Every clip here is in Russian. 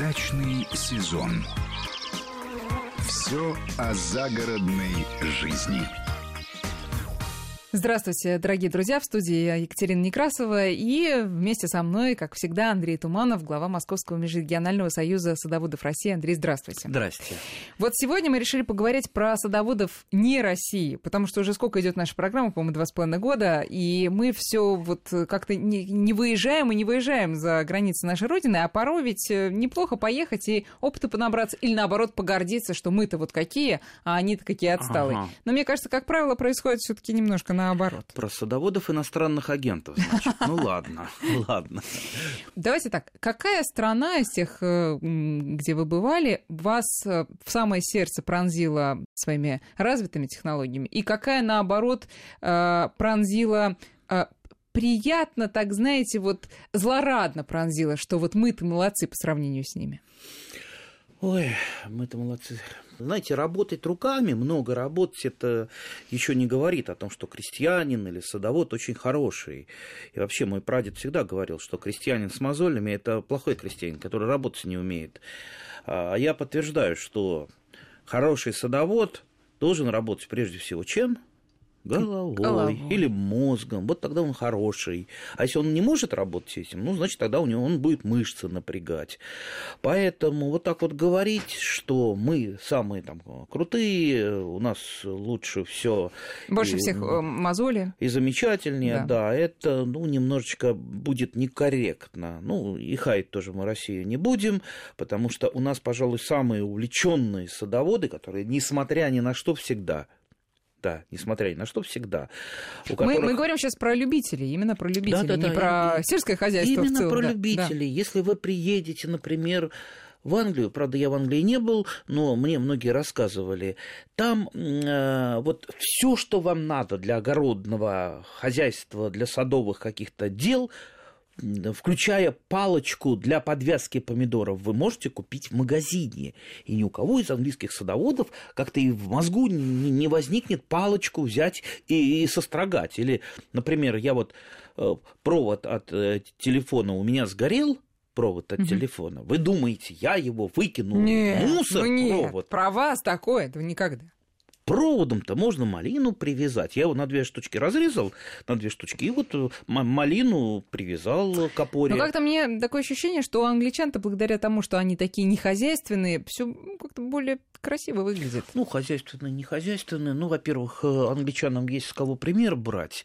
Дачный сезон. Все о загородной жизни. Здравствуйте, дорогие друзья, в студии Екатерина Некрасова и вместе со мной, как всегда, Андрей Туманов, глава Московского межрегионального союза садоводов России. Андрей, здравствуйте. Здрасте. Вот сегодня мы решили поговорить про садоводов не России, потому что уже сколько идет наша программа, по-моему, два с половиной года, и мы все вот как-то не, не выезжаем и не выезжаем за границы нашей Родины, а порой ведь э, неплохо поехать и опыта понабраться, или наоборот погордиться, что мы-то вот какие, а они-то какие отсталые. Ага. Но мне кажется, как правило, происходит все-таки немножко наоборот. Про садоводов иностранных агентов, значит. Ну ладно, ладно. Давайте так. Какая страна из тех, э, где вы бывали, вас э, в самое сердце пронзила своими развитыми технологиями? И какая, наоборот, э, пронзила приятно, так знаете, вот злорадно пронзила, что вот мы-то молодцы по сравнению с ними? Ой, мы-то молодцы. Знаете, работать руками, много работать, это еще не говорит о том, что крестьянин или садовод очень хороший. И вообще мой прадед всегда говорил, что крестьянин с мозолями – это плохой крестьянин, который работать не умеет. А я подтверждаю, что хороший садовод должен работать прежде всего чем? Головой, головой или мозгом, вот тогда он хороший. А если он не может работать этим, ну, значит, тогда у него он будет мышцы напрягать. Поэтому вот так вот говорить, что мы самые там крутые, у нас лучше все Больше и, всех э, мозоли. И замечательнее, да. да, это, ну, немножечко будет некорректно. Ну, и хаять тоже мы Россию не будем, потому что у нас, пожалуй, самые увлеченные садоводы, которые, несмотря ни на что, всегда да, несмотря ни на что, всегда. У которых... мы, мы говорим сейчас про любителей, именно про любителей, да, да, не да, про и, сельское хозяйство Именно в целом. про да, любителей. Да. Если вы приедете, например, в Англию, правда, я в Англии не был, но мне многие рассказывали, там э, вот все, что вам надо для огородного хозяйства, для садовых каких-то дел, включая палочку для подвязки помидоров, вы можете купить в магазине. И ни у кого из английских садоводов как-то и в мозгу не возникнет палочку взять и, и сострогать. Или, например, я вот э, провод от э, телефона у меня сгорел, провод от угу. телефона. Вы думаете, я его выкину нет, в мусор? Ну нет, провод? Про вас такое, этого никогда проводом-то можно малину привязать. Я его на две штучки разрезал, на две штучки, и вот э, малину привязал к опоре. Ну, как-то мне такое ощущение, что у англичан-то благодаря тому, что они такие нехозяйственные, все ну, как-то более красиво выглядит. Ну, хозяйственные, нехозяйственные. Ну, во-первых, э, англичанам есть с кого пример брать.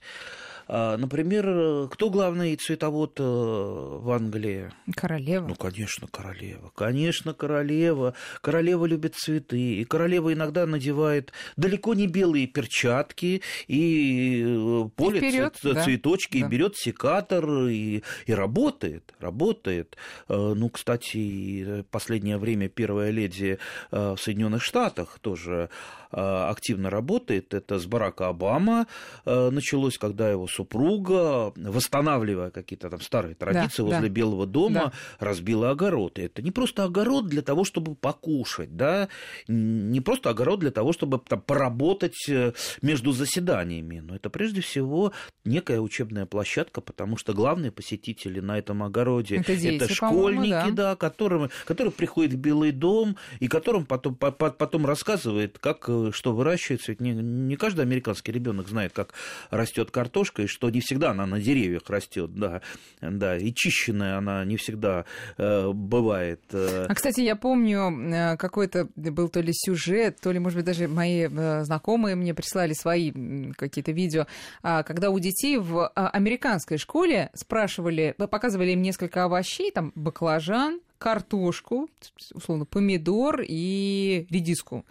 А, например, кто главный цветовод э, в Англии? Королева. Ну, конечно, королева. Конечно, королева. Королева любит цветы. И королева иногда надевает далеко не белые перчатки и э, полит и вперёд, цветочки, да. и берет секатор и, и работает. Работает. Э, ну, кстати, последнее время первая леди в Соединенных Штатах тоже активно работает. Это с Барака Обама началось, когда его супруга, восстанавливая какие-то там старые традиции да, возле да. Белого дома, да. разбила огород. И это не просто огород для того, чтобы покушать, да, не просто огород для того, чтобы там, поработать э, между заседаниями, но это прежде всего некая учебная площадка, потому что главные посетители на этом огороде это, дети, это школьники, да. да, которым, которые приходят в Белый дом и которым потом, потом рассказывает, как э, что выращивается. Ведь не, не каждый американский ребенок знает, как растет картошка и что не всегда она на деревьях растет, да, да, и чищенная она не всегда э, бывает. Э. А, кстати, я помню, э, какой-то был то ли сюжет, то ли, может быть, даже мои э, знакомые мне прислали свои какие-то видео, а, когда у детей в а, американской школе спрашивали, показывали им несколько овощей, там, баклажан, картошку, условно, помидор и редиску.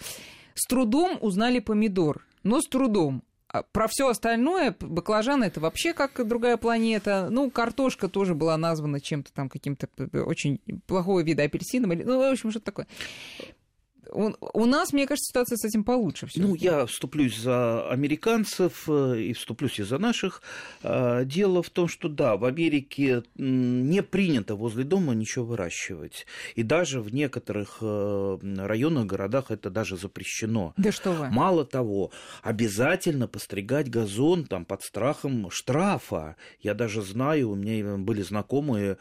С трудом узнали помидор, но с трудом. А про все остальное, баклажаны это вообще как другая планета. Ну, картошка тоже была названа чем-то там, каким-то очень плохого вида апельсином. Ну, в общем, что-то такое. У, у нас, мне кажется, ситуация с этим получше. Ну, я вступлюсь за американцев э, и вступлюсь и за наших. А, дело в том, что да, в Америке не принято возле дома ничего выращивать. И даже в некоторых э, районах, городах это даже запрещено. Да что вы. Мало того, обязательно постригать газон там под страхом штрафа. Я даже знаю, у меня были знакомые,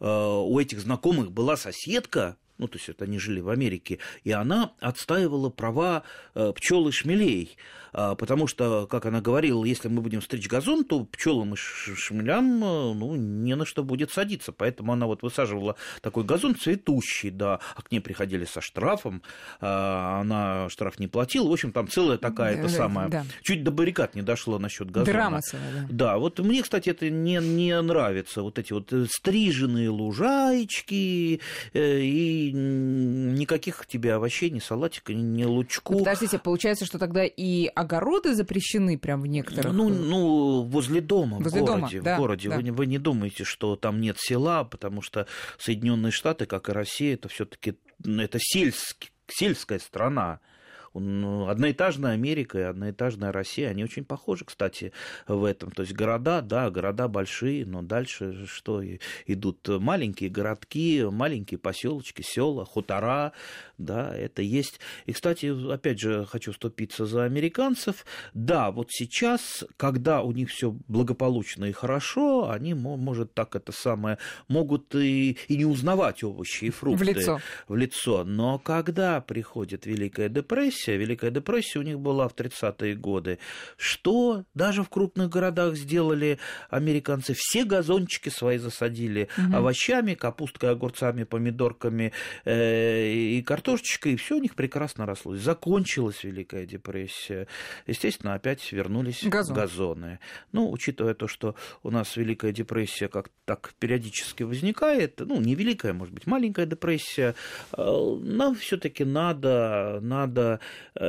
э, у этих знакомых была соседка, ну, то есть это они жили в Америке, и она отстаивала права э, пчел и шмелей, а, потому что, как она говорила, если мы будем стричь газон, то пчелам и шмелям э, ну, не на что будет садиться, поэтому она вот высаживала такой газон цветущий, да, а к ней приходили со штрафом, а, она штраф не платила, в общем, там целая такая, это самая, да. чуть до баррикад не дошло насчет газона. Драма целая, да. Да, вот мне, кстати, это не, не нравится, вот эти вот стриженные лужайчики и никаких тебе овощей, ни салатика, ни лучку. Ну, подождите, получается, что тогда и огороды запрещены прям в некоторых... Ну, ну возле дома, возле в городе. Дома, да, в городе. Да. Вы, вы не думаете, что там нет села, потому что Соединенные Штаты, как и Россия, это все-таки это сельский, сельская страна. Ну, одноэтажная Америка и одноэтажная Россия, они очень похожи, кстати, в этом. То есть города, да, города большие, но дальше что идут маленькие городки, маленькие поселочки, села, хутора, да, это есть. И, кстати, опять же, хочу вступиться за американцев. Да, вот сейчас, когда у них все благополучно и хорошо, они, может, так это самое, могут и, и не узнавать овощи и фрукты в лицо. в лицо. Но когда приходит Великая депрессия, депрессия, Великая депрессия у них была в 30-е годы. Что даже в крупных городах сделали американцы? Все газончики свои засадили угу. овощами, капусткой, огурцами, помидорками э, и картошечкой, и все у них прекрасно росло. Закончилась Великая депрессия. Естественно, опять вернулись Газон. газоны. Ну, учитывая то, что у нас Великая депрессия как так периодически возникает, ну, не Великая, может быть, маленькая депрессия, э, нам все-таки надо, надо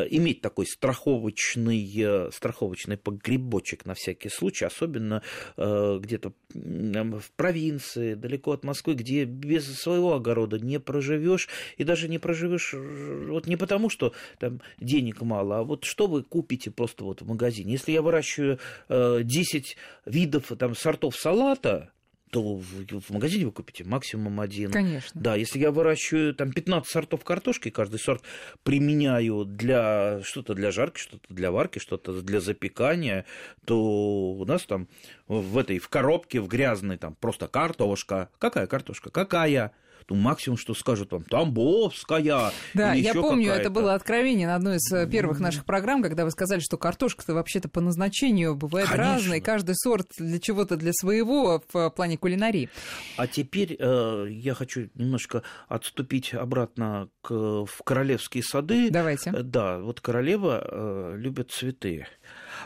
иметь такой страховочный, э, страховочный погребочек на всякий случай, особенно э, где-то в провинции, далеко от Москвы, где без своего огорода не проживешь, и даже не проживешь вот не потому, что там денег мало, а вот что вы купите просто вот в магазине. Если я выращиваю 10 видов там, сортов салата, то в, магазине вы купите максимум один. Конечно. Да, если я выращиваю там 15 сортов картошки, каждый сорт применяю для что-то для жарки, что-то для варки, что-то для запекания, то у нас там в этой в коробке, в грязной там просто картошка. Какая картошка? Какая? Ну, максимум, что скажут вам, Тамбовская. Да, я помню, это было откровение на одной из э, первых наших программ, когда вы сказали, что картошка-то вообще-то по назначению бывает Конечно. разной, каждый сорт для чего-то для своего в плане кулинарии. А теперь э, я хочу немножко отступить обратно к, в королевские сады. Давайте. Э, да, вот королева э, любит цветы.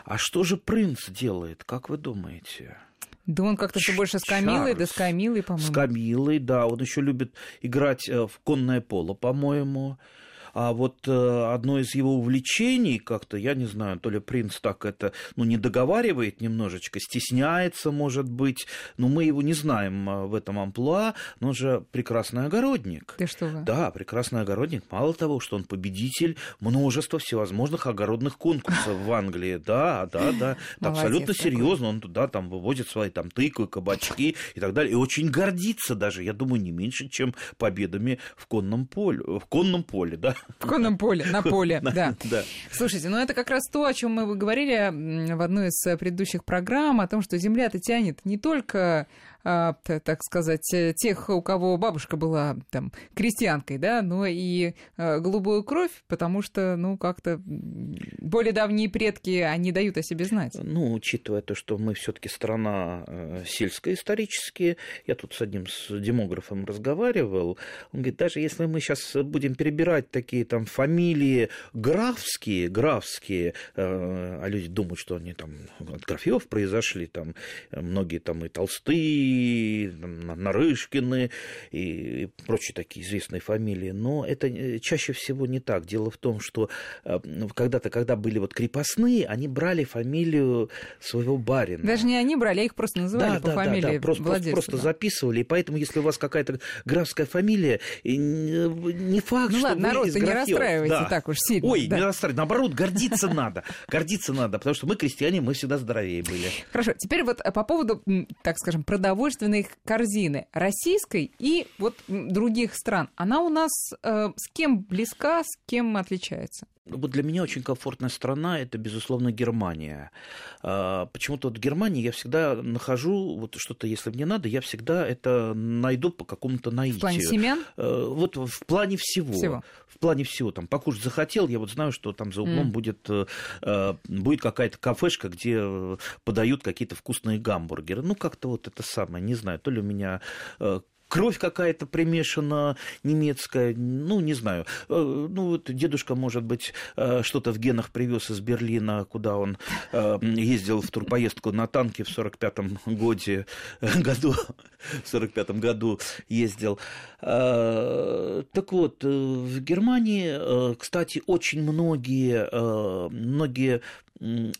А что же принц делает, как вы думаете? Да он как-то все больше с Камилой, да с Камилой, по-моему. С Камилой, да. Он еще любит играть э, в конное поло, по-моему. А вот э, одно из его увлечений как-то, я не знаю, то ли принц так это, ну, не договаривает немножечко, стесняется, может быть, но мы его не знаем э, в этом амплуа, но он же прекрасный огородник. Ты что вы? Да, прекрасный огородник. Мало того, что он победитель множества всевозможных огородных конкурсов в Англии. Да, да, да. абсолютно серьезно. Он туда там вывозит свои там тыквы, кабачки и так далее. И очень гордится даже, я думаю, не меньше, чем победами в конном поле. В конном поле, да. В конном поле, на поле, да. Слушайте, ну это как раз то, о чем мы говорили в одной из предыдущих программ, о том, что Земля-то тянет не только так сказать, э, тех, у кого бабушка была там крестьянкой, да, но и а, голубую кровь, потому что, ну, как-то более давние предки, они дают о себе знать. Ну, учитывая то, что мы все таки страна э, сельская исторически, я тут с одним с демографом разговаривал, он говорит, даже если мы сейчас будем перебирать такие там фамилии графские, графские, э, а люди думают, что они там от графьев произошли, там многие там и Толстые, и Нарышкины и прочие такие известные фамилии. Но это э, чаще всего не так. Дело в том, что э, когда-то, когда были вот крепостные, они брали фамилию своего барина. Даже не они брали, а их просто называли да, по да, фамилии да, да. Просто, просто, просто записывали. И поэтому, если у вас какая-то графская фамилия, не факт, ну, что ладно, вы народ, из не расстраивайте да. так уж сильно. Ой, да. не расстраивайте. Наоборот, гордиться надо. Гордиться надо, потому что мы, крестьяне, мы всегда здоровее были. Хорошо, теперь вот э, по поводу, так скажем, продовольствия продовольственной корзины российской и вот других стран, она у нас э, с кем близка, с кем отличается? Вот для меня очень комфортная страна – это, безусловно, Германия. А, почему-то вот в Германии я всегда нахожу вот что-то, если мне надо, я всегда это найду по какому-то наитию. В плане семян? Э, вот в плане всего. всего. В плане всего. Там покушать захотел, я вот знаю, что там за углом mm. будет, э, э, будет какая-то кафешка, где подают какие-то вкусные гамбургеры. Ну, как-то вот это самое, не знаю, то ли у меня кровь какая-то примешана немецкая, ну, не знаю. Э, ну, вот дедушка, может быть, э, что-то в генах привез из Берлина, куда он э, ездил в турпоездку на танке в 45-м годе, году, в 45-м году ездил. Так вот, в Германии, кстати, очень многие, многие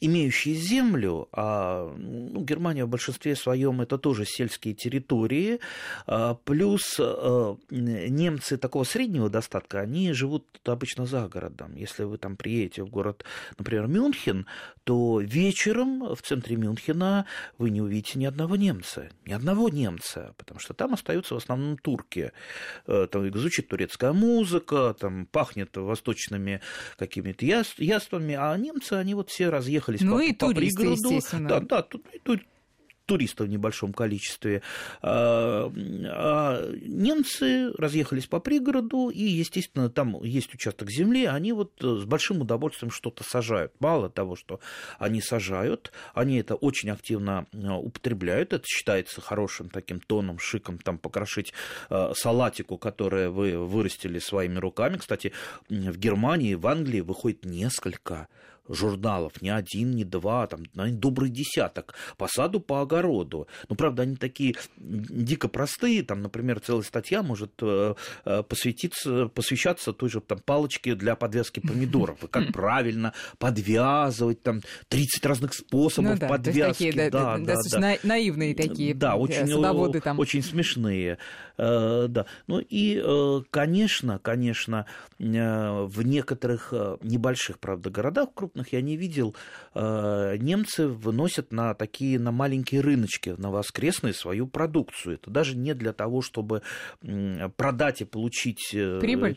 имеющие землю, а ну, Германия в большинстве своем это тоже сельские территории, а, плюс а, немцы такого среднего достатка, они живут обычно за городом. Если вы там приедете в город, например, Мюнхен, то вечером в центре Мюнхена вы не увидите ни одного немца, ни одного немца, потому что там остаются в основном турки. Э, там звучит турецкая музыка, там пахнет восточными какими-то яствами, а немцы, они вот все разъехались ну, по, и по туристы, пригороду. Да, да, тут, тут туристов в небольшом количестве. А, а немцы разъехались по пригороду, и, естественно, там есть участок земли, они вот с большим удовольствием что-то сажают. Мало того, что они сажают, они это очень активно а, употребляют, это считается хорошим таким тоном, шиком, там, покрошить а, салатику, которую вы вырастили своими руками. Кстати, в Германии, в Англии выходит несколько журналов, не один, не два, там, наверное, добрый десяток, по саду, по огороду. Ну, правда, они такие дико простые, там, например, целая статья может э, э, посвятиться, посвящаться той же там, палочке для подвязки помидоров, и как правильно подвязывать, там, 30 разных способов ну, да, подвязки. Такие, да, да, да, да, наивные такие да, очень, садоводы там. очень смешные. Э, да. Ну и, конечно, конечно, в некоторых небольших, правда, городах, крупных я не видел, э, немцы выносят на такие, на маленькие рыночки, на воскресные свою продукцию. Это даже не для того, чтобы продать и получить э, Прибыль?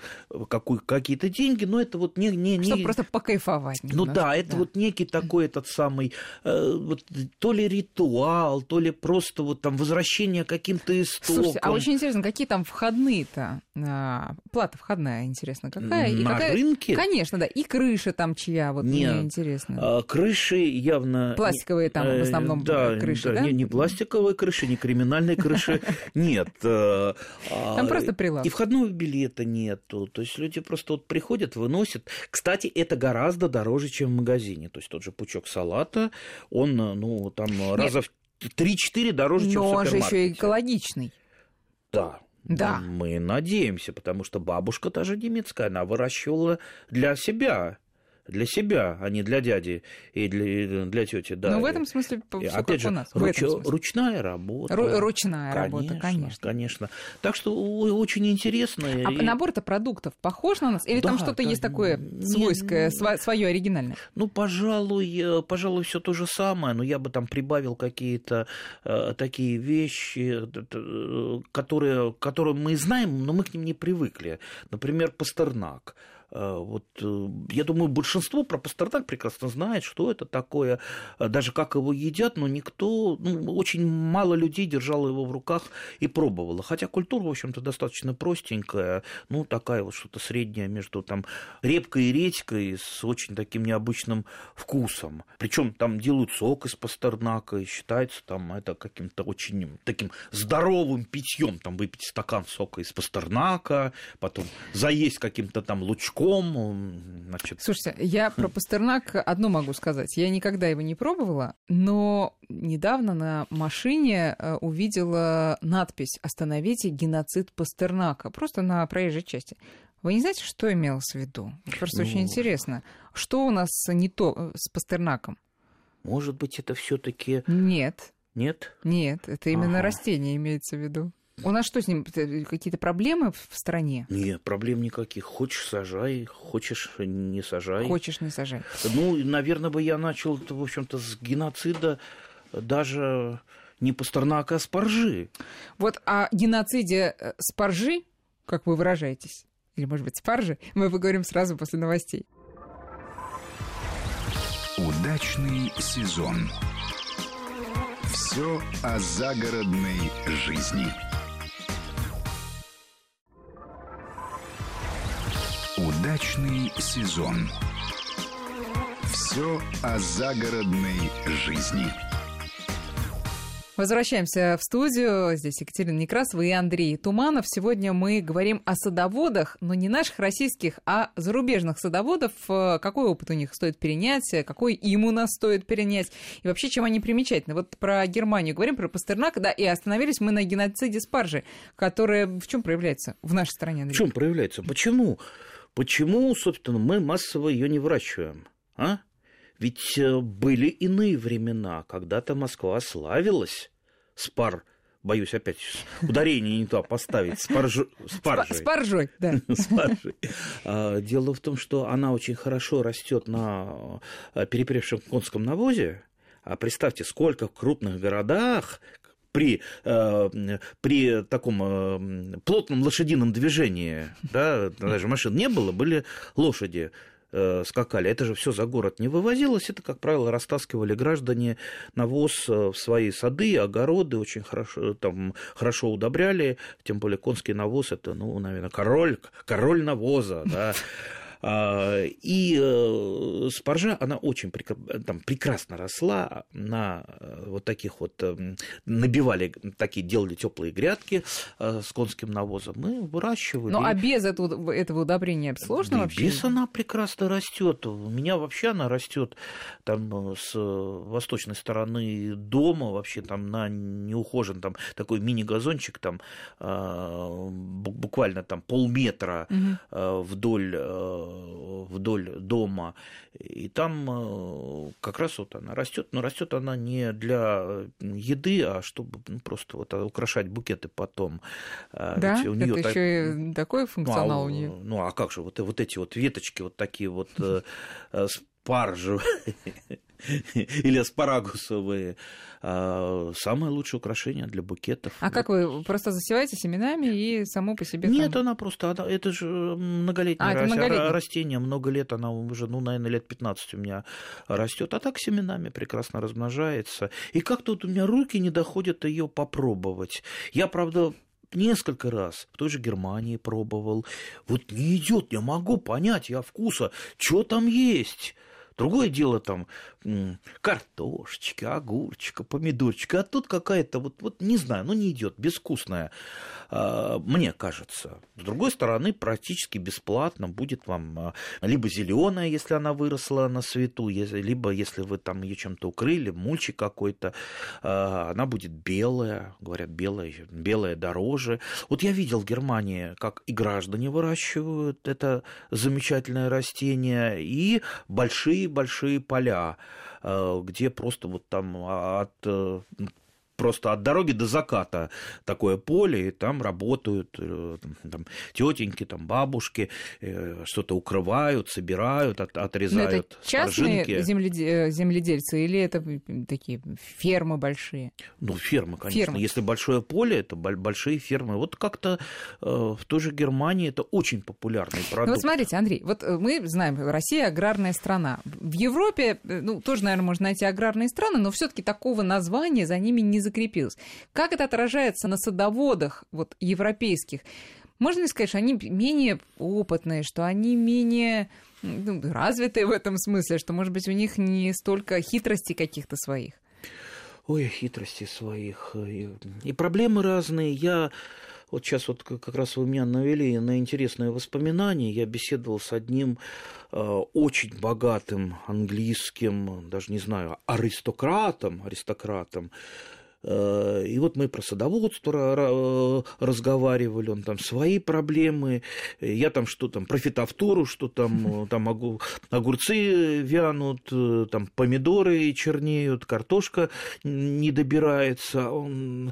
Какую, какие-то деньги, но это вот не... не, не... Чтобы просто покайфовать. Немножко, ну да, это да. вот некий такой этот самый, э, вот, то ли ритуал, то ли просто вот там возвращение каким-то истокам. Слушайте, а очень интересно, какие там входные-то? А, плата входная, интересно, какая? На и какая... рынке? Конечно, да. И крыша там чья? Вот не, мне интересно. А, крыши явно... Пластиковые там в э, основном да, крыши, да? Не, не пластиковые крыши, не криминальные крыши, нет. Э, там просто прилавок. И входного билета нету. То есть люди просто вот приходят, выносят. Кстати, это гораздо дороже, чем в магазине. То есть тот же пучок салата, он, ну, там раза в 3-4 дороже, чем в супермаркете. Но он же еще и экологичный. Да, да. Мы надеемся, потому что бабушка та же немецкая, она выращивала для себя для себя, а не для дяди и для, для тети. Да. Ну, в этом смысле и, опять же, у нас. Руч, ручная работа. Ру, ручная конечно, работа, конечно. Конечно. Так что очень интересно. А и... набор-то продуктов похож на нас? Или да, там что-то да, есть такое свойское, не, свое оригинальное? Ну, пожалуй, э, пожалуй, все то же самое, но я бы там прибавил какие-то э, такие вещи, э, которые, которые мы знаем, но мы к ним не привыкли. Например, Пастернак. Э, вот, э, я думаю, большинство про Пастернак прекрасно знает, что это такое, э, даже как его едят, но никто, ну, очень мало людей держало его в руках и пробовало. Хотя культура, в общем-то, достаточно простенькая, ну, такая вот что-то среднее между там репкой и редькой с очень таким необычным вкусом. Причем там делают сок из Пастернака, и считается там это каким-то очень таким здоровым питьем, там выпить стакан сока из Пастернака, потом заесть каким-то там лучком языком. Значит... Слушайте, я про Пастернак одно могу сказать. Я никогда его не пробовала, но недавно на машине э, увидела надпись «Остановите геноцид Пастернака». Просто на проезжей части. Вы не знаете, что имелось в виду? Просто ну... очень интересно. Что у нас не то э, с Пастернаком? Может быть, это все таки Нет. Нет? Нет, это именно ага. растение имеется в виду. У нас что с ним? Какие-то проблемы в стране? Нет, проблем никаких. Хочешь сажай, хочешь не сажай. Хочешь не сажай. Ну, наверное, бы я начал, в общем-то, с геноцида даже не Пастернака, а Спаржи. Вот о геноциде э, Спаржи, как вы выражаетесь, или, может быть, Спаржи, мы поговорим сразу после новостей. Удачный сезон. Все о загородной жизни. Удачный сезон. Все о загородной жизни. Возвращаемся в студию. Здесь Екатерина Некрасова и Андрей Туманов. Сегодня мы говорим о садоводах, но не наших российских, а зарубежных садоводов. Какой опыт у них стоит перенять, какой им у нас стоит перенять, и вообще, чем они примечательны. Вот про Германию говорим, про Пастернака, да, и остановились мы на геноциде спаржи, которая в чем проявляется в нашей стране? Андрей? В чем проявляется? Почему? Почему, собственно, мы массово ее не выращиваем? А? Ведь э, были иные времена. Когда-то Москва славилась спар боюсь опять ударение не то поставить, спарж... спаржей. Спаржой, да. спаржей. А, дело в том, что она очень хорошо растет на э, перепревшем конском навозе. А представьте, сколько в крупных городах при, э, при таком э, плотном лошадином движении, да, даже машин не было, были лошади Э, скакали. Это же все за город не вывозилось. Это, как правило, растаскивали граждане навоз в свои сады, огороды, очень хорошо, там, хорошо удобряли. Тем более конский навоз это, ну, наверное, король, король навоза. Да. А, и э, спаржа, она очень там, прекрасно росла на э, вот таких вот, эм, набивали, такие делали теплые грядки э, с конским навозом, мы выращивали. Ну, а без этого, этого удобрения сложно да вообще? Без она прекрасно растет. У меня вообще она растет там с восточной стороны дома, вообще там на неухожен, там такой мини-газончик, там буквально там полметра угу. вдоль вдоль дома, и там э, как раз вот она растет, но растет она не для еды, а чтобы ну, просто вот украшать букеты потом. А да, Ведь у нее это так... еще и такой функционал ну, а, у нее. Ну а как же вот, вот эти вот веточки вот такие вот э, э, спаржи или аспарагусовые. А, самое лучшее украшение для букетов. А вот. как вы просто засеваете семенами и само по себе? Нет, там... она просто, она, это же многолетнее, а, растение, много лет, она уже, ну, наверное, лет 15 у меня растет, а так семенами прекрасно размножается. И как-то вот у меня руки не доходят ее попробовать. Я, правда, несколько раз в той же Германии пробовал. Вот не идет, не могу понять я вкуса, что там есть. Другое дело там картошечка, огурчика, помидорчика, а тут какая-то вот, вот не знаю, ну не идет, безвкусная, а, мне кажется. С другой стороны, практически бесплатно будет вам а, либо зеленая, если она выросла на свету, либо если вы там ее чем-то укрыли, мульчик какой-то, а, она будет белая, говорят, белая, белая дороже. Вот я видел в Германии, как и граждане выращивают это замечательное растение, и большие-большие поля Э, где просто вот там от э, просто от дороги до заката такое поле, и там работают э, там, тетеньки, там бабушки, э, что-то укрывают, собирают, от, отрезают. Но это частные земледе... земледельцы или это такие фермы большие? Ну, фермы, конечно. Фермы. Если большое поле, это большие фермы. Вот как-то э, в той же Германии это очень популярный продукт. Ну, вот смотрите, Андрей, вот мы знаем, Россия аграрная страна. В Европе, ну, тоже, наверное, можно найти аграрные страны, но все-таки такого названия за ними не закрепилось. Как это отражается на садоводах вот, европейских? Можно ли сказать, что они менее опытные, что они менее ну, развитые в этом смысле, что, может быть, у них не столько хитростей каких-то своих? Ой, хитрости своих. И, и проблемы разные. Я вот сейчас вот как раз вы меня навели на интересные воспоминания. Я беседовал с одним э, очень богатым английским, даже не знаю, аристократом, аристократом, и вот мы про садоводство э, разговаривали, он там свои проблемы, я там что там, про фитофтору, что там, э, там огурцы вянут, там помидоры чернеют, картошка не добирается, он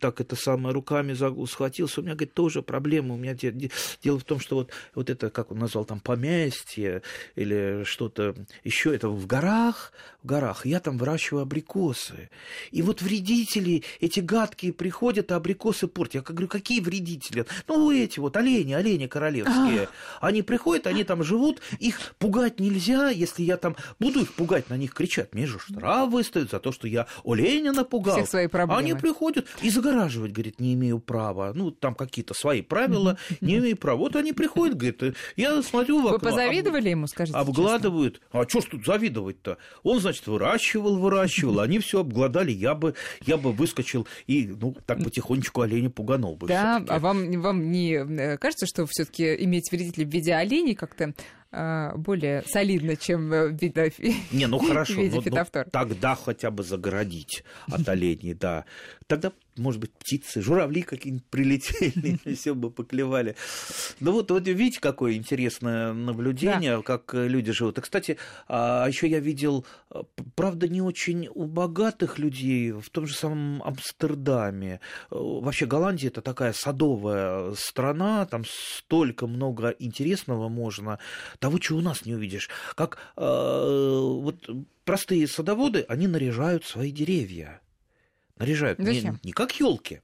так это самое руками схватился, у меня, говорит, тоже проблема, у меня дело в том, что вот, вот это, как он назвал, там поместье или что-то еще, это в горах, в горах, я там выращиваю абрикосы, и вот вот вредители, эти гадкие приходят, а абрикосы портят. Я говорю, какие вредители? Ну, эти вот олени, олени королевские. Они приходят, они там живут, их пугать нельзя, если я там буду их пугать, на них кричать. Мне же штраф выставят за то, что я оленя напугал. Всех свои проблемы. Они приходят и загораживать, говорит, не имею права. Ну, там какие-то свои правила, не имею права. Вот они приходят, говорит, я смотрю в Вы позавидовали ему, скажите Обгладывают. А что ж тут завидовать-то? Он, значит, выращивал, выращивал, они все обгладали, я бы, я бы выскочил и, ну, так потихонечку оленя пуганул бы. Да, а вам, вам не э, кажется, что все таки иметь вредителей в виде оленей как-то более солидно, чем в виде Не, ну хорошо, в виде ну, ну, тогда хотя бы загородить от оленей, да. Тогда может быть, птицы, журавли какие-нибудь прилетели, все бы поклевали. Ну вот, вот видите, какое интересное наблюдение, да. как люди живут. И, кстати, а еще я видел, правда, не очень у богатых людей в том же самом Амстердаме. Вообще Голландия это такая садовая страна, там столько много интересного можно. Того, чего у нас не увидишь. Как э, вот простые садоводы, они наряжают свои деревья наряжают. Не, не как елки,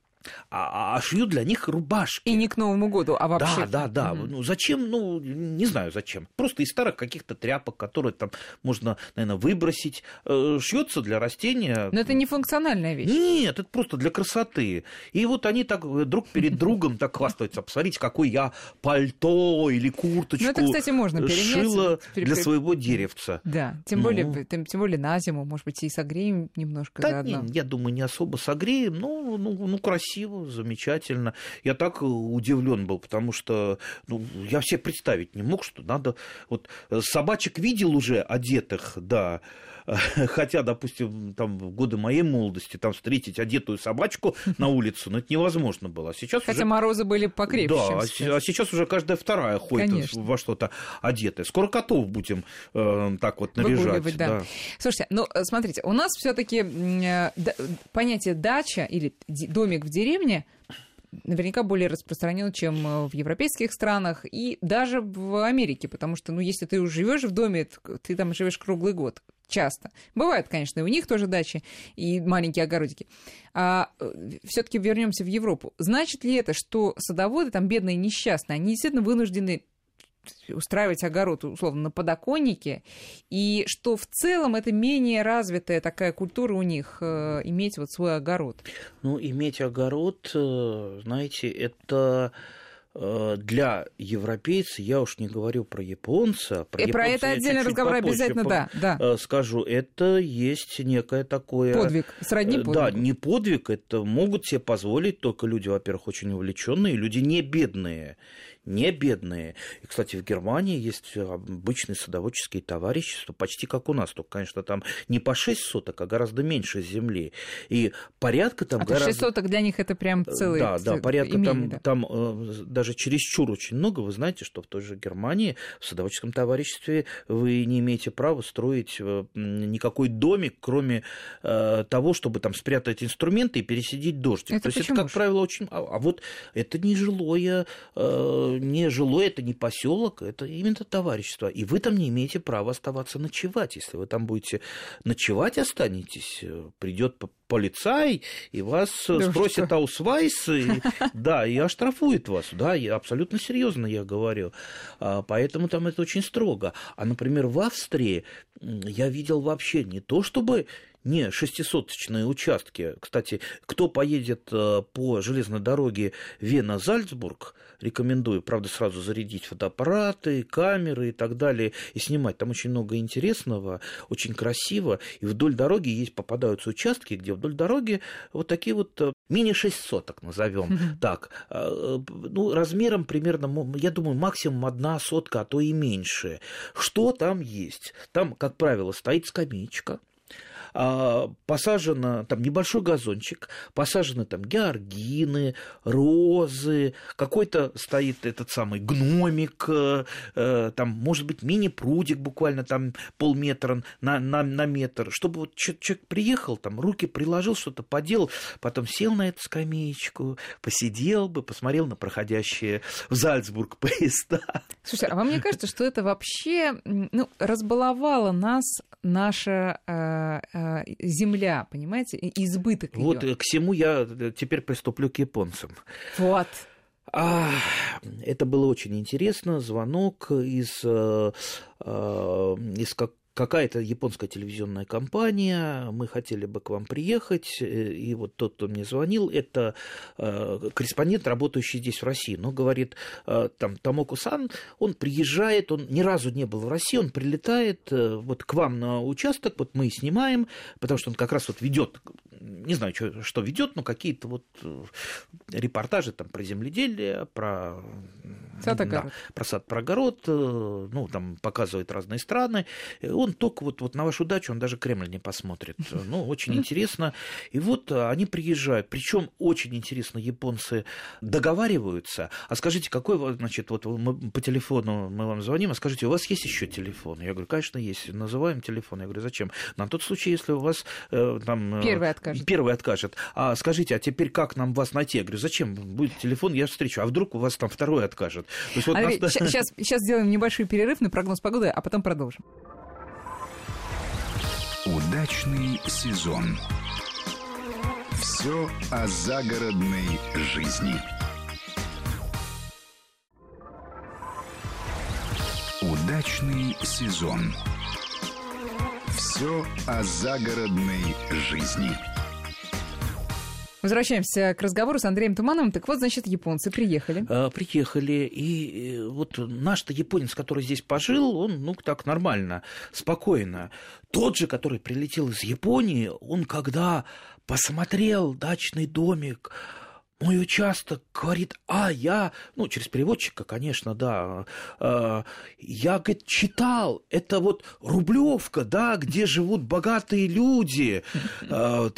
а, а шьют для них рубашки. И не к Новому году, а вообще. Да, да, да. Угу. Ну зачем? Ну, не знаю зачем. Просто из старых каких-то тряпок, которые там можно, наверное, выбросить. Э, Шьется для растения. Но это не функциональная вещь. Нет, это просто для красоты. И вот они так э, друг перед другом так хвастаются. Посмотрите, какой я пальто или курточку ну, это, кстати, можно шила для своего деревца. Да, тем ну. более, тем, тем более на зиму, может быть, и согреем немножко да, заодно. Не, я думаю, не особо согреем, но ну, ну, красиво красиво, замечательно. Я так удивлен был, потому что ну, я все представить не мог, что надо... Вот э, собачек видел уже одетых, да, Хотя, допустим, там в годы моей молодости там встретить одетую собачку на улицу, ну, это невозможно было. А сейчас Хотя уже... морозы были покрепче. Да, а сейчас. а сейчас уже каждая вторая ходит Конечно. во что-то одетое. Скоро котов будем э, так вот наряжать. Да. Да. Слушайте, ну, э, смотрите, у нас все таки э, понятие дача или домик в деревне наверняка более распространен, чем э, в европейских странах и даже в Америке, потому что, ну, если ты живешь в доме, ты там живешь круглый год часто. Бывают, конечно, и у них тоже дачи и маленькие огородики. А э, все-таки вернемся в Европу. Значит ли это, что садоводы там бедные несчастные, они действительно вынуждены устраивать огород, условно, на подоконнике, и что в целом это менее развитая такая культура у них, э, иметь вот свой огород? Ну, иметь огород, э, знаете, это Э, для европейца, я уж не говорю про японца, про, и про это отдельный разговор обязательно, да, да. Э, скажу, это есть некое такое... Подвиг, сродни подвигу. Да, не подвиг, это могут себе позволить только люди, во-первых, очень увлеченные, люди не бедные не бедные. И, кстати, в Германии есть обычные садоводческие товарищества, почти как у нас, только, конечно, там не по 6 соток, а гораздо меньше земли. И порядка там а гораздо... 6 соток для них это прям целый Да, да, порядка имени, там, да. там э, даже чересчур очень много. Вы знаете, что в той же Германии в садоводческом товариществе вы не имеете права строить э, никакой домик, кроме э, того, чтобы там спрятать инструменты и пересидеть дождик. Это То есть это, как правило, очень... А, а вот это не жилое не жилой, это не поселок, это именно товарищество. И вы там не имеете права оставаться ночевать. Если вы там будете ночевать, останетесь, э, придет полицай и вас э, да спросит что? аусвайс, и, да, и оштрафует вас. Да, я абсолютно серьезно я говорю. А, поэтому там это очень строго. А, например, в Австрии я видел вообще не то, чтобы не шестисоточные участки. Кстати, кто поедет э, по железной дороге Вена-Зальцбург, рекомендую, правда, сразу зарядить фотоаппараты, камеры и так далее, и снимать. Там очень много интересного, очень красиво. И вдоль дороги есть, попадаются участки, где вдоль дороги вот такие вот э, мини-6 соток, назовем так. Э, ну, размером примерно, я думаю, максимум одна сотка, а то и меньше. Что там есть? Там, как правило, стоит скамеечка, посажено там небольшой газончик, посажены там георгины, розы, какой-то стоит этот самый гномик, э, э, там, может быть, мини-прудик буквально там полметра на, на, на метр, чтобы вот человек приехал, там, руки приложил, что-то поделал, потом сел на эту скамеечку, посидел бы, посмотрел на проходящие в Зальцбург поезда. Слушай, а вам не кажется, что это вообще ну, разбаловало нас наша э, а, земля, понимаете, избыток Вот её. к всему я теперь приступлю к японцам. Вот. А, это было очень интересно. Звонок из, э, э, из как какая-то японская телевизионная компания, мы хотели бы к вам приехать, э, и вот тот, кто мне звонил, это э, корреспондент, работающий здесь в России, но говорит, э, там, Тамоку-сан, он приезжает, он ни разу не был в России, он прилетает вот к вам на участок, вот мы снимаем, потому что он как раз вот ведет не знаю, что, что ведет, но какие-то вот репортажи там про земледелие, про сад огород. Да, про сад, про огород, ну, там показывает разные страны. Он только вот, вот на вашу дачу, он даже Кремль не посмотрит. Ну, очень интересно. И вот э, они приезжают, причем очень интересно, японцы договариваются. А скажите, какой, значит, вот мы по телефону мы вам звоним, а скажите, у вас есть еще телефон? Я говорю, конечно, есть. Называем телефон. Я говорю, зачем? На тот случай, если у вас там... Первый откажет. Первый откажет. А скажите, а теперь как нам вас найти? Я говорю, зачем? Будет телефон, я встречу. А вдруг у вас там второй откажет? То есть, вот Андрей, нас... сейчас, сейчас сделаем небольшой перерыв на прогноз погоды, а потом продолжим. Удачный сезон. Все о загородной жизни. Удачный сезон. Все о загородной жизни. Возвращаемся к разговору с Андреем Тумановым. Так вот, значит, японцы приехали. А, приехали, и вот наш-то японец, который здесь пожил, он, ну, так нормально, спокойно. Тот же, который прилетел из Японии, он когда посмотрел дачный домик, мой участок говорит, а я, ну, через переводчика, конечно, да, э, я, говорит, читал, это вот Рублевка, да, где живут богатые люди. Э,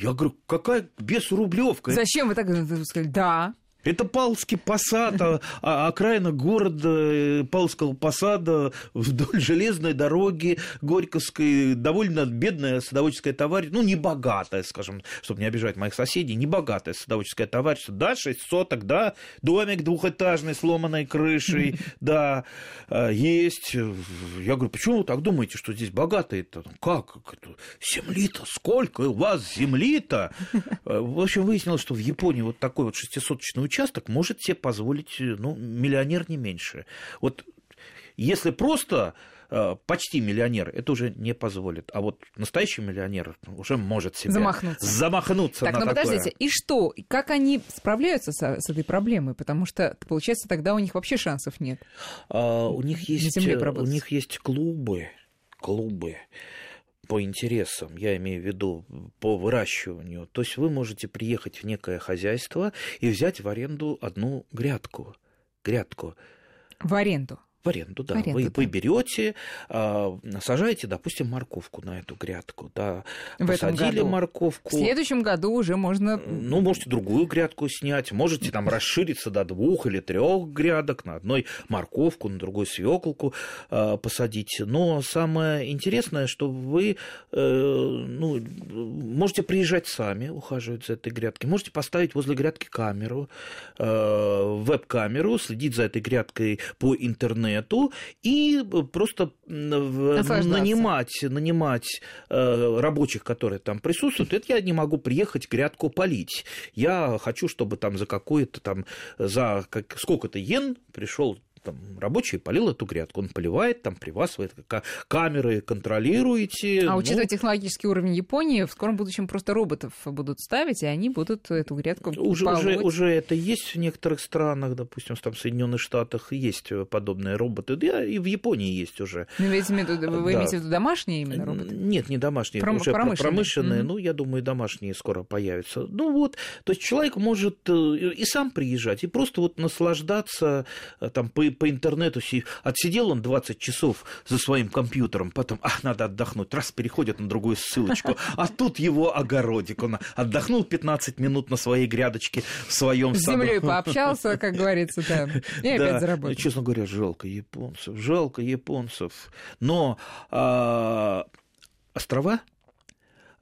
я говорю, какая без Рублевка? Зачем вы так сказали? Да. Это Павловский посад, а, а, окраина города э, Павловского посада вдоль железной дороги Горьковской, довольно бедная садоводческая товарищество, ну, не богатая, скажем, чтобы не обижать моих соседей, не богатая садоводческое товарищество, да, 6 соток, да, домик двухэтажный, сломанной крышей, да, а, есть. Я говорю, почему вы так думаете, что здесь богатые-то? Как? Земли-то сколько у вас земли-то? В общем, выяснилось, что в Японии вот такой вот шестисоточный участок участок может себе позволить э, ну, миллионер не меньше. Вот если просто э, почти миллионер, это уже не позволит. А вот настоящий миллионер уже может себе замахнуться. замахнуться так, на но такое. подождите, и что? Как они справляются с, с этой проблемой? Потому что, получается, тогда у них вообще шансов нет. А, у них есть, у них есть клубы, клубы по интересам, я имею в виду по выращиванию. То есть вы можете приехать в некое хозяйство и взять в аренду одну грядку. Грядку. В аренду? В аренду, да. В аренду, вы, да. вы берете, а, сажаете, допустим, морковку на эту грядку. Да. В Посадили этом году. морковку. В следующем году уже можно. Ну, можете другую грядку снять, можете там расшириться до двух или трех грядок, на одной морковку, на другой свеколку а, посадить. Но самое интересное, что вы э, ну, можете приезжать сами, ухаживать за этой грядкой, можете поставить возле грядки камеру, э, веб-камеру, следить за этой грядкой по интернету интернету и просто нанимать, нанимать э, рабочих, которые там присутствуют. Это я не могу приехать грядку полить. Я хочу, чтобы там за какое-то там, за как, сколько-то йен пришел там рабочий полил эту грядку, он поливает там при вас, вы камеры контролируете. А ну... учитывая технологический уровень Японии, в скором будущем просто роботов будут ставить, и они будут эту грядку уже, уже, уже это есть в некоторых странах, допустим, там в Соединенных Штатах есть подобные роботы, да и в Японии есть уже. Ну, вы, имеете, вы да. имеете в виду домашние именно роботы? Нет, не домашние, Пром... уже промышленные, промышленные mm-hmm. ну, я думаю, домашние скоро появятся. Ну вот, то есть человек может э, и сам приезжать, и просто вот наслаждаться э, там по по интернету отсидел он 20 часов за своим компьютером, потом, ах, надо отдохнуть, раз переходит на другую ссылочку, а тут его огородик, он отдохнул 15 минут на своей грядочке в своем саду. С землей пообщался, как говорится, да, и опять заработал. Честно говоря, жалко японцев, жалко японцев, но а, острова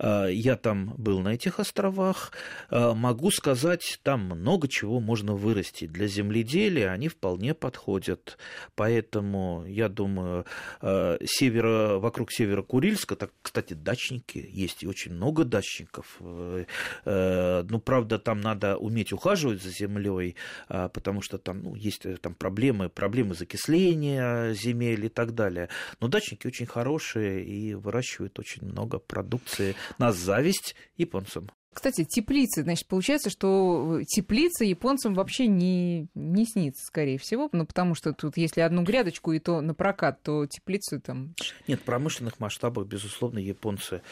Я там был на этих островах. Могу сказать, там много чего можно вырастить. Для земледелия они вполне подходят. Поэтому, я думаю, севера, вокруг Северо-Курильска, так, кстати, дачники есть, и очень много дачников. Ну, правда, там надо уметь ухаживать за землей, потому что там ну, есть э, там проблемы, проблемы закисления земель и так далее. Но дачники очень хорошие и выращивают очень много продукции на зависть японцам. Кстати, теплицы, значит, получается, что теплица японцам вообще не, не снится, скорее всего, ну, потому что тут, если одну грядочку и то на прокат, то теплицу там... Нет, в промышленных масштабах, безусловно, японцы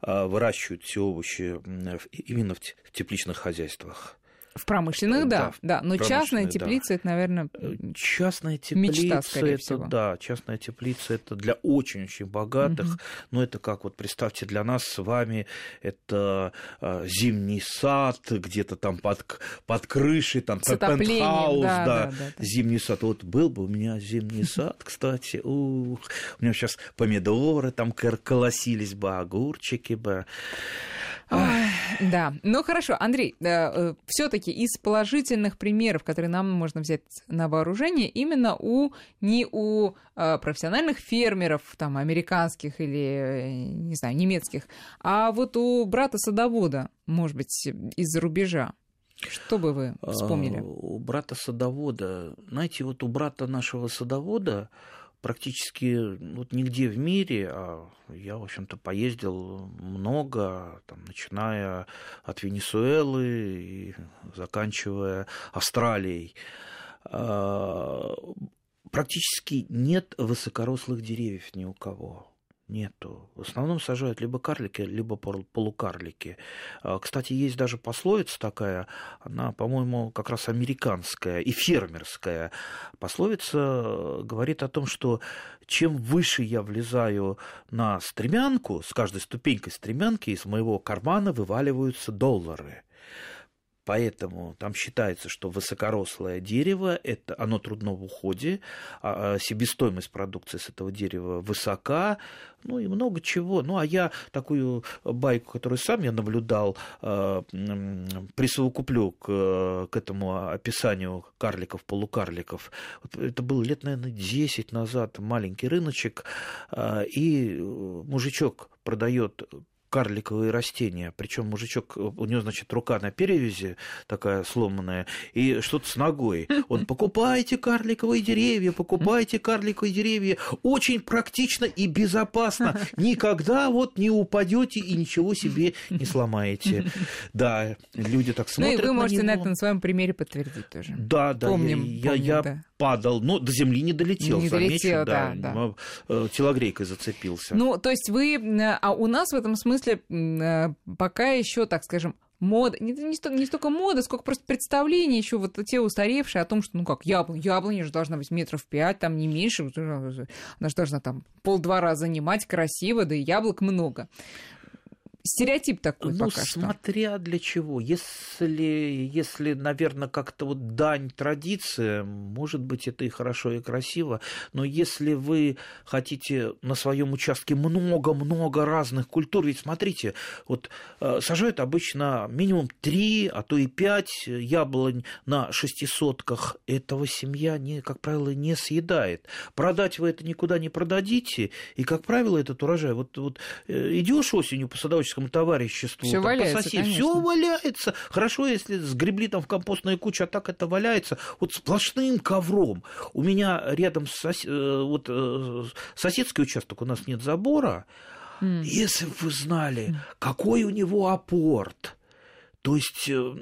а, выращивают все овощи именно в тепличных хозяйствах. В промышленных, да, да. Но частная теплица да. это, наверное, э, частная теплица, мечта, скорее это, всего. Да, частная теплица это для очень-очень богатых. Угу. Но это как вот представьте для нас с вами это э, зимний сад где-то там под под крышей, там пентхаус, да, да, да, да, зимний сад. Вот был бы у меня зимний сад, кстати, ух, у меня сейчас помидоры там колосились бы, огурчики бы. Да, ну хорошо, Андрей, э, все-таки из положительных примеров, которые нам можно взять на вооружение, именно у не у э, профессиональных фермеров, там, американских или, э, не знаю, немецких, а вот у брата садовода, может быть, из-за рубежа. Что бы вы вспомнили? А, у брата садовода, знаете, вот у брата нашего садовода практически вот нигде в мире, а я, в общем-то, поездил много, там, начиная от Венесуэлы и заканчивая Австралией. А, практически нет высокорослых деревьев ни у кого нету. В основном сажают либо карлики, либо полукарлики. А, кстати, есть даже пословица такая, она, по-моему, как раз американская и фермерская. Пословица говорит о том, что чем выше я влезаю на стремянку, с каждой ступенькой стремянки из моего кармана вываливаются доллары. Поэтому там считается, что высокорослое дерево, это, оно трудно в уходе, а, а себестоимость продукции с этого дерева высока, ну и много чего. Ну а я такую байку, которую сам я наблюдал, э, присовокуплю к, к этому описанию карликов, полукарликов. Вот это было лет, наверное, 10 назад, маленький рыночек, э, и мужичок продает карликовые растения. Причем мужичок, у него, значит, рука на перевязи такая сломанная, и что-то с ногой. Он, покупайте карликовые деревья, покупайте карликовые деревья. Очень практично и безопасно. Никогда вот не упадете и ничего себе не сломаете. Да, люди так смотрят Ну и вы можете на, на это на своем примере подтвердить тоже. Да, да. Помним, я, помним, я да. падал, но до земли не долетел, не замечу, долетел, да, да, да. Э, телогрейкой зацепился. Ну, то есть вы, а у нас в этом смысле смысле э, пока еще, так скажем, мода, не, не, не столько мода, сколько просто представление еще вот те устаревшие о том, что, ну как, яблоня, яблоня же должна быть метров пять, там не меньше, она же должна там пол-двора занимать красиво, да и яблок много стереотип такой ну, пока смотря для чего. Если, если, наверное, как-то вот дань традиции, может быть, это и хорошо, и красиво, но если вы хотите на своем участке много-много разных культур, ведь смотрите, вот э, сажают обычно минимум 3, а то и 5 яблонь на шестисотках, этого семья, не, как правило, не съедает. Продать вы это никуда не продадите, и, как правило, этот урожай, вот, вот э, идешь осенью по садоводческому товарищескому товариществу, все валяется, все валяется. Хорошо, если сгребли там в компостную кучу, а так это валяется вот сплошным ковром. У меня рядом сос... Э, вот, э, соседский участок, у нас нет забора. Mm. Если бы вы знали, какой у него апорт – то есть, э,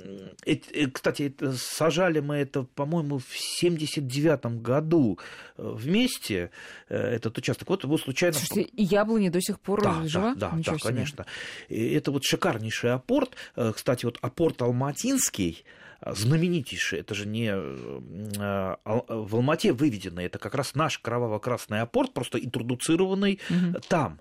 э, кстати, сажали мы это, по-моему, в 79 году э, вместе, этот участок. Вот его случайно... Слушайте, и яблони до сих пор да, жива? Да, да, да конечно. И это вот шикарнейший апорт. Кстати, вот апорт Алматинский, знаменитейший, это же не в Алмате выведенный, это как раз наш кроваво-красный апорт, просто интродуцированный угу. там,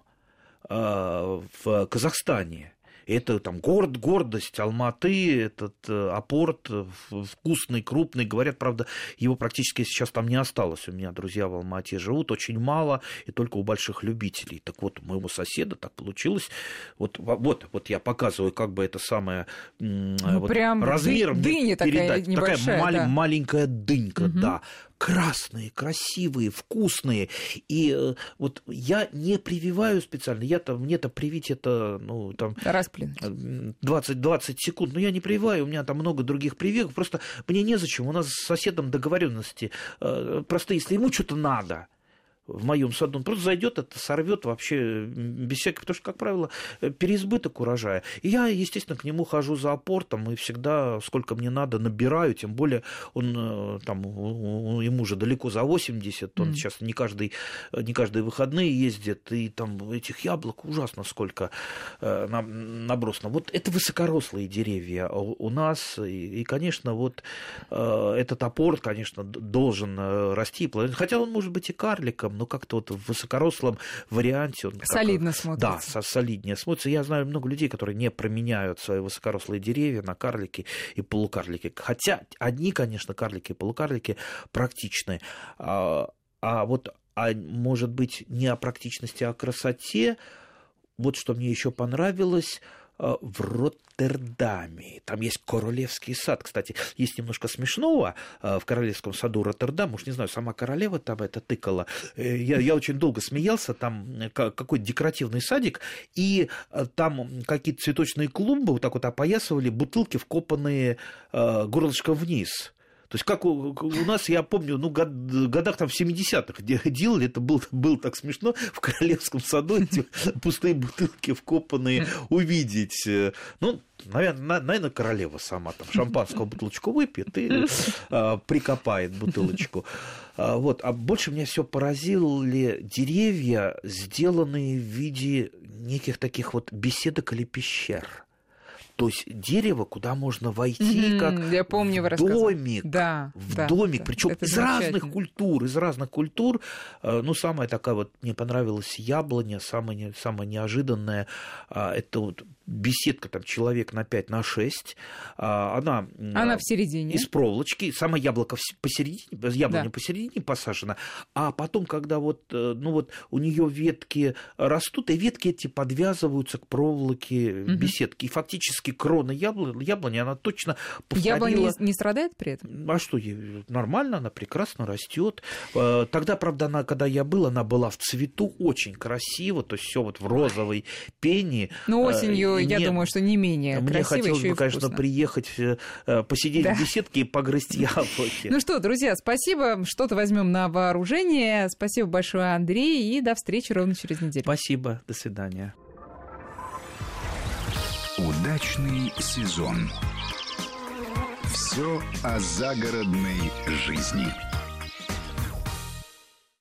в Казахстане. Это там город, гордость Алматы, этот э, апорт вкусный, крупный. Говорят, правда, его практически сейчас там не осталось. У меня друзья в Алмате живут, очень мало, и только у больших любителей. Так вот, у моего соседа так получилось. Вот, вот, вот я показываю, как бы это самое ну, вот, прям размером дыня передать. такая небольшая. Такая мал- да. маленькая дынька, угу. да красные, красивые, вкусные. И э, вот я не прививаю специально. Я-то, мне-то привить это, ну, там... Расплин. 20-20 секунд. Но я не прививаю, у меня там много других прививок. Просто мне незачем. У нас с соседом договоренности. Э, просто если ему что-то надо, в моем саду, он просто зайдет, это сорвет вообще без всякого, потому что, как правило, переизбыток урожая. И я, естественно, к нему хожу за апортом и всегда, сколько мне надо, набираю, тем более он э, там, ему же далеко за 80, он mm. сейчас не каждый, не каждые выходные ездит, и там этих яблок ужасно сколько э, набросано. Вот это высокорослые деревья у нас, и, и конечно, вот э, этот апорт, конечно, должен расти, хотя он может быть и карликом, но как-то вот в высокорослом варианте он... Солидно смотрится. Да, солиднее смотрится. Я знаю много людей, которые не променяют свои высокорослые деревья на карлики и полукарлики. Хотя одни, конечно, карлики и полукарлики практичные. А, а вот, а может быть, не о практичности, а о красоте. Вот что мне еще понравилось – в Роттердаме. Там есть Королевский сад. Кстати, есть немножко смешного э, в Королевском саду Роттердам. Уж не знаю, сама королева там это тыкала. Э, я, я очень долго смеялся. Там какой-то декоративный садик, и там какие-то цветочные клумбы вот так вот опоясывали бутылки, вкопанные горлышком вниз. То есть как у, у нас, я помню, ну, год, годах там в 70-х делали, это было, было так смешно, в Королевском саду эти пустые бутылки вкопанные увидеть. Ну, наверное, наверное, королева сама там шампанского бутылочку выпьет и а, прикопает бутылочку. А, вот. А больше меня все поразили деревья, сделанные в виде неких таких вот беседок или пещер. То есть дерево, куда можно войти, mm-hmm, как я помню, в домик, да, в да, домик, да, причем из разных культур, из разных культур. Э, ну, самая такая вот мне понравилась яблоня, самая, самая неожиданная, а, это вот беседка там человек на 5, на 6. А, она, она в середине. Из проволочки. Само яблоко посередине, яблоня да. посередине посажена. А потом, когда вот, э, ну вот у нее ветки растут, и ветки эти подвязываются к проволоке угу. беседки. И фактически крона яблони, яблони она точно повторила... Яблоня не, не страдает при этом? А что, нормально, она прекрасно растет. Э, тогда, правда, она, когда я был, она была в цвету очень красиво, то есть все вот в розовой пене. Ну, осенью я мне, думаю, что не менее мне красиво хотелось бы, конечно, вкусно. приехать, э, посидеть да. в беседке и погрызть яблоки. Ну что, друзья, спасибо. Что-то возьмем на вооружение. Спасибо большое, Андрей, и до встречи ровно через неделю. Спасибо. До свидания. Удачный сезон. Все о загородной жизни.